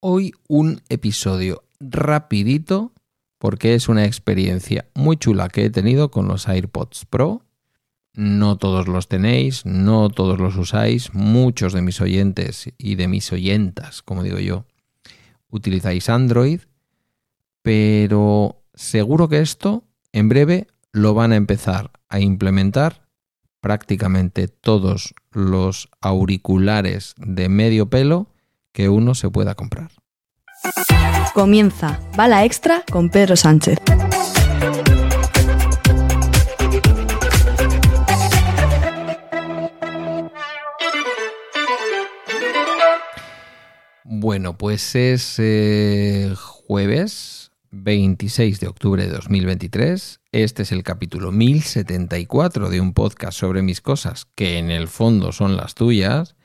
Hoy un episodio rapidito porque es una experiencia muy chula que he tenido con los AirPods Pro. No todos los tenéis, no todos los usáis, muchos de mis oyentes y de mis oyentas, como digo yo, utilizáis Android, pero seguro que esto en breve lo van a empezar a implementar prácticamente todos los auriculares de medio pelo que uno se pueda comprar. Comienza Bala Extra con Pedro Sánchez. Bueno, pues es eh, jueves 26 de octubre de 2023. Este es el capítulo 1074 de un podcast sobre mis cosas, que en el fondo son las tuyas.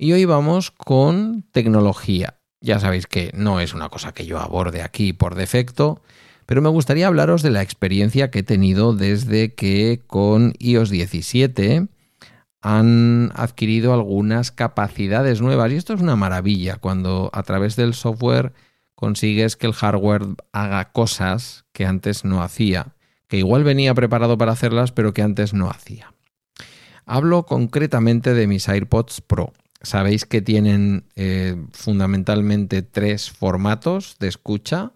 Y hoy vamos con tecnología. Ya sabéis que no es una cosa que yo aborde aquí por defecto, pero me gustaría hablaros de la experiencia que he tenido desde que con iOS 17 han adquirido algunas capacidades nuevas. Y esto es una maravilla cuando a través del software consigues que el hardware haga cosas que antes no hacía, que igual venía preparado para hacerlas, pero que antes no hacía. Hablo concretamente de mis AirPods Pro. Sabéis que tienen eh, fundamentalmente tres formatos de escucha,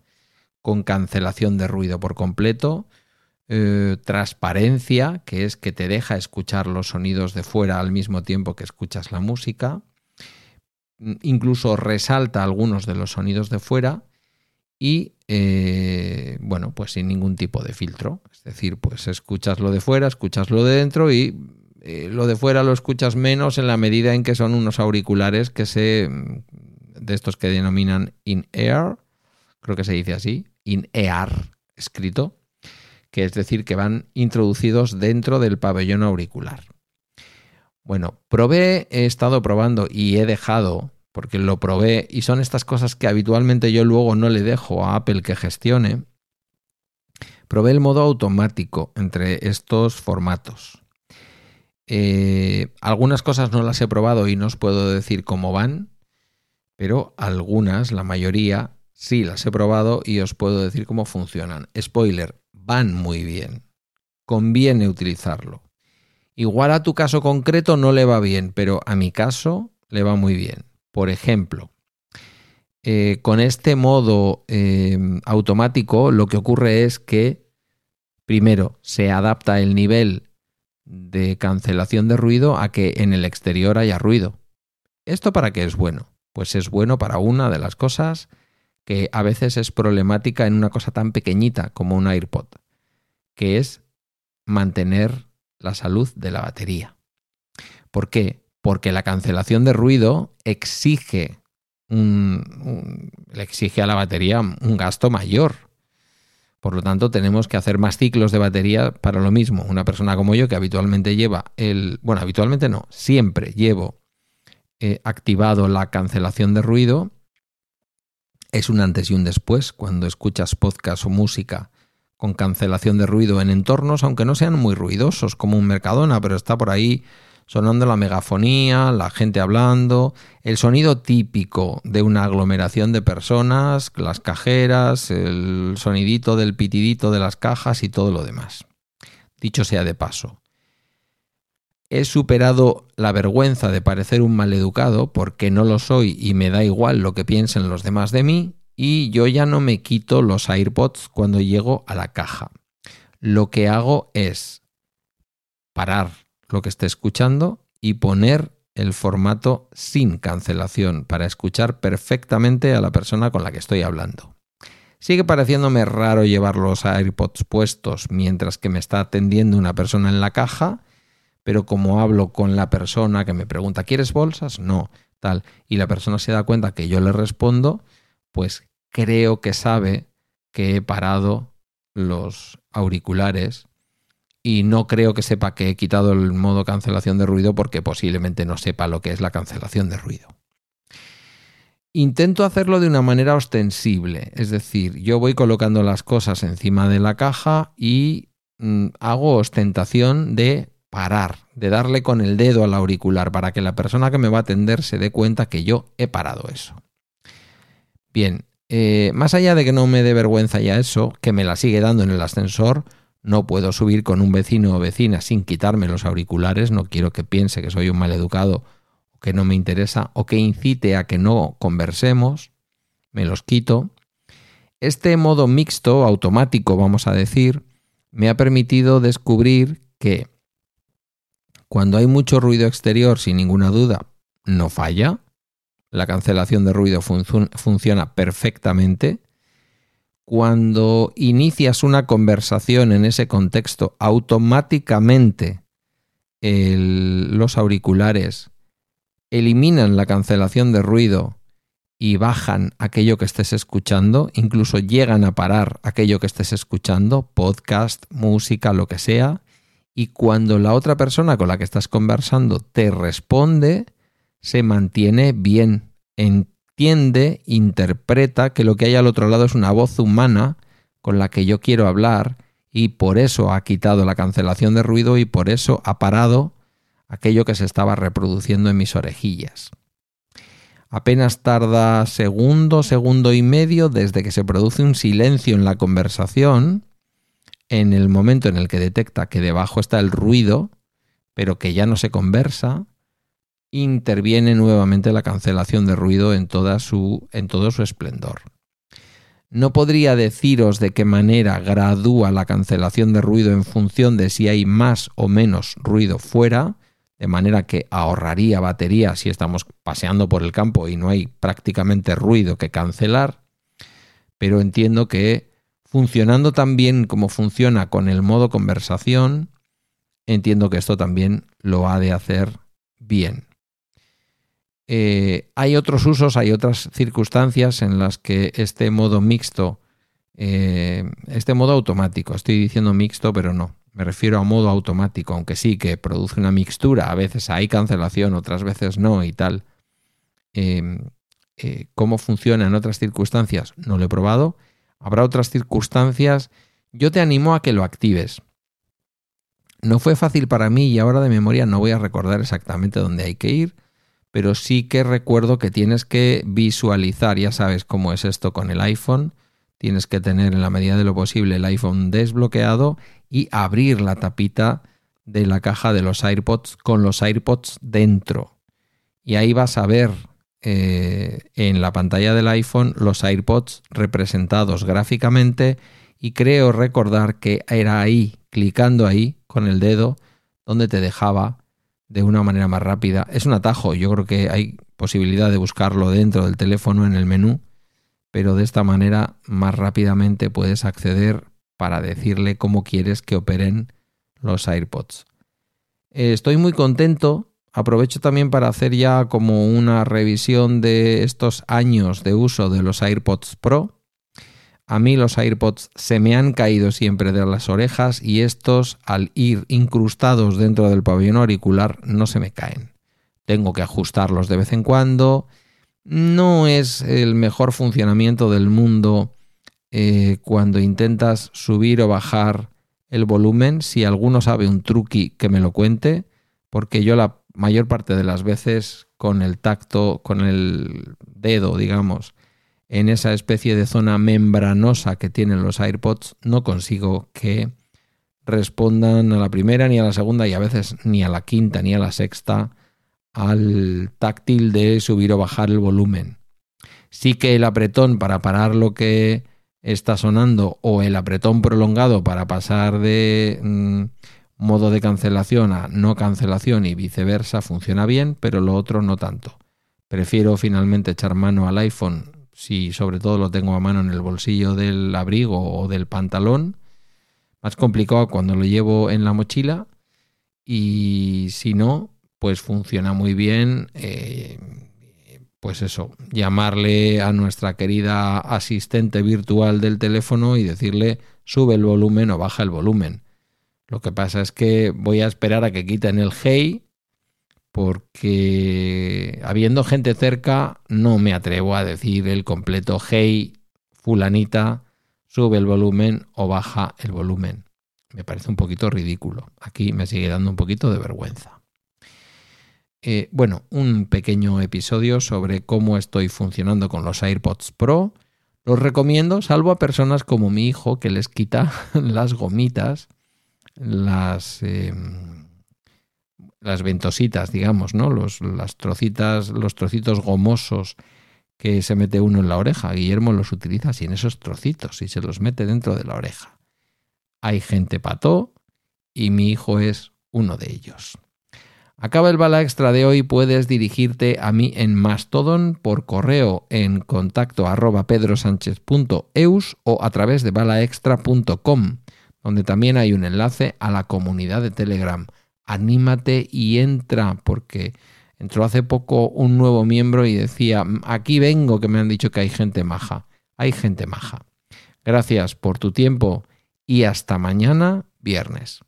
con cancelación de ruido por completo, eh, transparencia, que es que te deja escuchar los sonidos de fuera al mismo tiempo que escuchas la música, mm, incluso resalta algunos de los sonidos de fuera y, eh, bueno, pues sin ningún tipo de filtro. Es decir, pues escuchas lo de fuera, escuchas lo de dentro y eh, lo de fuera lo escuchas menos en la medida en que son unos auriculares que se mm, de estos que denominan in-ear, creo que se dice así, in-ear escrito, que es decir, que van introducidos dentro del pabellón auricular. Bueno, probé, he estado probando y he dejado, porque lo probé, y son estas cosas que habitualmente yo luego no le dejo a Apple que gestione. Probé el modo automático entre estos formatos. Eh, algunas cosas no las he probado y no os puedo decir cómo van, pero algunas, la mayoría, sí las he probado y os puedo decir cómo funcionan. Spoiler, van muy bien. Conviene utilizarlo. Igual a tu caso concreto no le va bien, pero a mi caso le va muy bien. Por ejemplo, eh, con este modo eh, automático lo que ocurre es que primero se adapta el nivel de cancelación de ruido a que en el exterior haya ruido. ¿Esto para qué es bueno? Pues es bueno para una de las cosas que a veces es problemática en una cosa tan pequeñita como un AirPod, que es mantener la salud de la batería. ¿Por qué? Porque la cancelación de ruido exige, le exige a la batería un gasto mayor por lo tanto, tenemos que hacer más ciclos de batería para lo mismo. Una persona como yo que habitualmente lleva el, bueno, habitualmente no, siempre llevo eh, activado la cancelación de ruido, es un antes y un después cuando escuchas podcast o música con cancelación de ruido en entornos, aunque no sean muy ruidosos como un Mercadona, pero está por ahí sonando la megafonía, la gente hablando, el sonido típico de una aglomeración de personas, las cajeras, el sonidito del pitidito de las cajas y todo lo demás. Dicho sea de paso, he superado la vergüenza de parecer un maleducado porque no lo soy y me da igual lo que piensen los demás de mí y yo ya no me quito los AirPods cuando llego a la caja. Lo que hago es parar lo que esté escuchando y poner el formato sin cancelación para escuchar perfectamente a la persona con la que estoy hablando. Sigue pareciéndome raro llevar los AirPods puestos mientras que me está atendiendo una persona en la caja, pero como hablo con la persona que me pregunta, ¿quieres bolsas? No, tal, y la persona se da cuenta que yo le respondo, pues creo que sabe que he parado los auriculares y no creo que sepa que he quitado el modo cancelación de ruido porque posiblemente no sepa lo que es la cancelación de ruido. Intento hacerlo de una manera ostensible, es decir, yo voy colocando las cosas encima de la caja y mm, hago ostentación de parar, de darle con el dedo al auricular para que la persona que me va a atender se dé cuenta que yo he parado eso. Bien, eh, más allá de que no me dé vergüenza ya eso, que me la sigue dando en el ascensor, no puedo subir con un vecino o vecina sin quitarme los auriculares, no quiero que piense que soy un maleducado o que no me interesa o que incite a que no conversemos, me los quito. Este modo mixto, automático, vamos a decir, me ha permitido descubrir que cuando hay mucho ruido exterior, sin ninguna duda, no falla. La cancelación de ruido funciona perfectamente. Cuando inicias una conversación en ese contexto, automáticamente los auriculares eliminan la cancelación de ruido y bajan aquello que estés escuchando, incluso llegan a parar aquello que estés escuchando, podcast, música, lo que sea, y cuando la otra persona con la que estás conversando te responde, se mantiene bien, entiende, interpreta que lo que hay al otro lado es una voz humana con la que yo quiero hablar y por eso ha quitado la cancelación de ruido y por eso ha parado aquello que se estaba reproduciendo en mis orejillas. Apenas tarda segundo, segundo y medio desde que se produce un silencio en la conversación, en el momento en el que detecta que debajo está el ruido, pero que ya no se conversa, interviene nuevamente la cancelación de ruido en, todo su esplendor. No podría deciros de qué manera gradúa la cancelación de ruido en función de si hay más o menos ruido fuera, de manera que ahorraría batería si estamos paseando por el campo y no hay prácticamente ruido que cancelar, pero entiendo que funcionando tan bien como funciona con el modo conversación, entiendo que esto también lo ha de hacer bien. Eh, hay otros usos, hay otras circunstancias en las que este modo mixto, eh, este modo automático, estoy diciendo mixto, pero no, me refiero a modo automático, aunque sí que produce una mixtura, a veces hay cancelación, otras veces no y tal. Em, eh, ¿Cómo funciona en otras circunstancias? No lo he probado. Habrá otras circunstancias. Yo te animo a que lo actives. No fue fácil para mí y ahora de memoria no voy a recordar exactamente dónde hay que ir, pero sí que recuerdo que tienes que visualizar, ya sabes cómo es esto con el iPhone, tienes que tener en la medida de lo posible el iPhone desbloqueado y abrir la tapita de la caja de los AirPods con los AirPods dentro. Y ahí vas a ver eh, en la pantalla del iPhone los AirPods representados gráficamente y creo recordar que era ahí, clicando ahí con el dedo, donde te dejaba de una manera más rápida. Es un atajo, yo creo que hay posibilidad de buscarlo dentro del teléfono en el menú pero de esta manera más rápidamente puedes acceder para decirle cómo quieres que operen los AirPods. Eh, estoy muy contento. Aprovecho también para hacer ya como una revisión de estos años de uso de los AirPods Pro. A mí los AirPods se me han caído siempre de las orejas y estos al ir incrustados dentro del pabellón auricular no se me caen. Tengo que ajustarlos de vez en cuando no es el mejor funcionamiento del mundo eh, cuando intentas subir o bajar el volumen. Si alguno sabe un truqui, que me lo cuente, porque yo la mayor parte de las veces con el tacto, con el dedo, digamos, en esa especie de zona membranosa que tienen los AirPods, no consigo que respondan a la primera ni a la segunda y a veces ni a la quinta ni a la sexta al táctil de subir o bajar el volumen. Sí que el apretón para parar lo que está sonando o el apretón prolongado para pasar de mm, modo de cancelación a no cancelación y viceversa funciona bien, pero lo otro no tanto. Prefiero finalmente echar mano al iPhone si sobre todo lo tengo a mano en el bolsillo del abrigo o del pantalón. Más complicado cuando lo llevo en la mochila y si no, pues funciona muy bien. Eh, pues eso, llamarle a nuestra querida asistente virtual del teléfono y decirle sube el volumen o baja el volumen. Lo que pasa es que voy a esperar a que quiten el hey porque habiendo gente cerca no me atrevo a decir el completo hey fulanita sube el volumen o baja el volumen. Me parece un poquito ridículo. Aquí me sigue dando un poquito de vergüenza. eh, bueno, un pequeño episodio sobre cómo estoy funcionando con los AirPods Pro. Los recomiendo, salvo a personas como mi hijo que les quita las gomitas, las, em, las ventositas, digamos, ¿no? Los, las trocitas, los trocitos gomosos que se mete uno en la oreja. Guillermo los utiliza sin esos trocitos y se los mete dentro de la oreja. Hay gente pató y mi hijo es uno de ellos. Acaba el bala extra de hoy, puedes dirigirte a mí en Mastodon por correo en contacto arroba pedrosánchez.eus o a través de balaextra.com, donde también hay un enlace a la comunidad de Telegram. Anímate y entra, porque entró hace poco un nuevo miembro y decía, aquí vengo que me han dicho que hay gente maja. Hay gente maja. Gracias por tu tiempo y hasta mañana viernes.